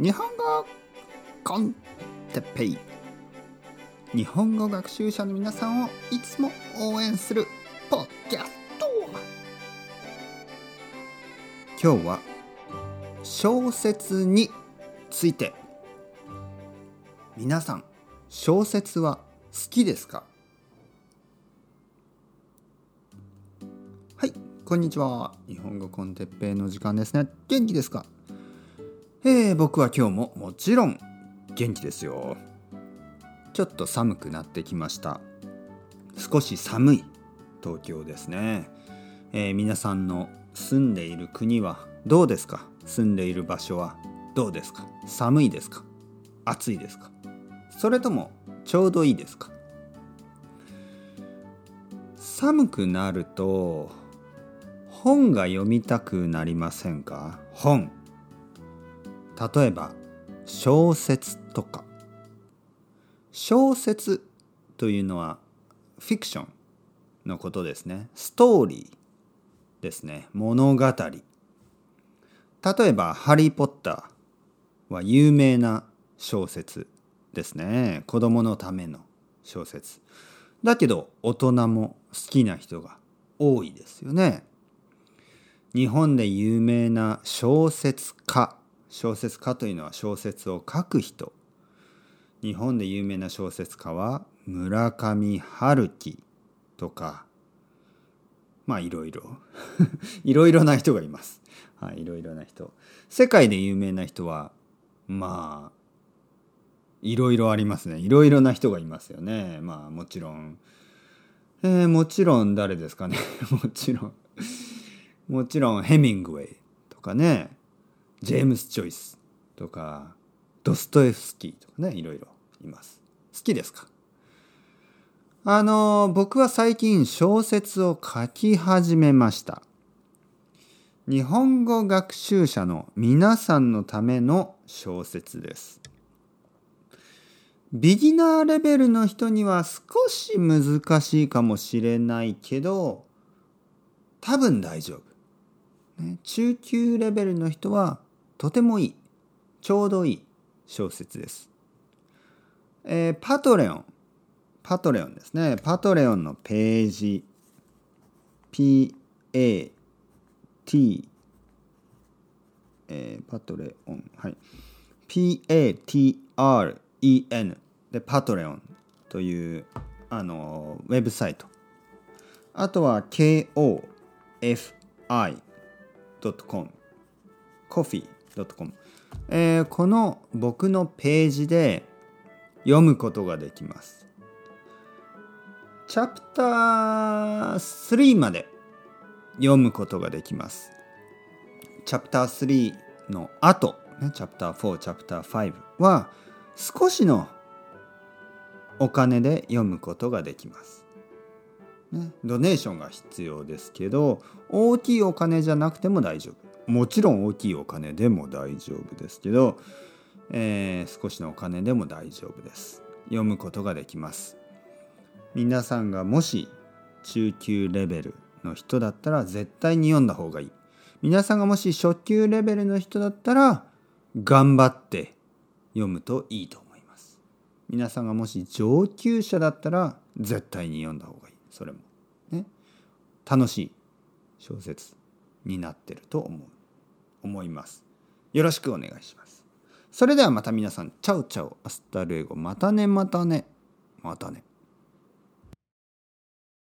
日本語コンテッペイ。日本語学習者の皆さんをいつも応援するポッキャスト。今日は小説について。皆さん小説は好きですか？はいこんにちは。日本語コンテッペイの時間ですね。元気ですか？えー、僕は今日ももちろん元気ですよ。ちょっと寒くなってきました。少し寒い東京ですね、えー、皆さんの住んでいる国はどうですか？住んでいる場所はどうですか？寒いですか？暑いですか？それともちょうどいいですか？寒くなると本が読みたくなりませんか？本。例えば小説とか。小説というのはフィクションのことですね。ストーリーですね。物語。例えば「ハリー・ポッター」は有名な小説ですね。子供のための小説。だけど大人も好きな人が多いですよね。日本で有名な小説家小説家というのは小説を書く人日本で有名な小説家は村上春樹とかまあいろいろ いろいろな人がいます。はい、いろいろな人。世界で有名な人はまあいろいろありますね。いろいろな人がいますよね。まあもちろん。えー、もちろん誰ですかね。もちろん。もちろんヘミングウェイとかね。ジェームス・チョイスとかドストエフスキーとかねいろいろいます。好きですか？あの僕は最近小説を書き始めました。日本語学習者の皆さんのための小説です。ビギナーレベルの人には少し難しいかもしれないけど多分大丈夫、中級レベルの人はとてもいいちょうどいい小説です。えー、パトレオン。パトレオンですね。パトレオンのページ。PAT えー、パトレオン。はい。PATREN でパトレオンというあのウェブサイト。あとは KOFI.com コフィー。.com、えー、この僕のページで読むことができます。チャプター3まで読むことができます。チャプター3の後、ね、チャプター4、チャプター5は少しのお金で読むことができます。ね、ドネーションが必要ですけど大きいお金じゃなくても大丈夫。もちろん大きいお金でも大丈夫ですけど、えー、少しのお金でも大丈夫です。読むことができます。皆さんがもし中級レベルの人だったら絶対に読んだ方がいい。皆さんがもし初級レベルの人だったら頑張って読むといいと思います。皆さんがもし上級者だったら絶対に読んだ方がいい。それも。ね。楽しい小説になってると思う。思います。よろしくお願いします。それではまた皆さん、 ciao ciao 、 hasta luego、またねまたね、またね。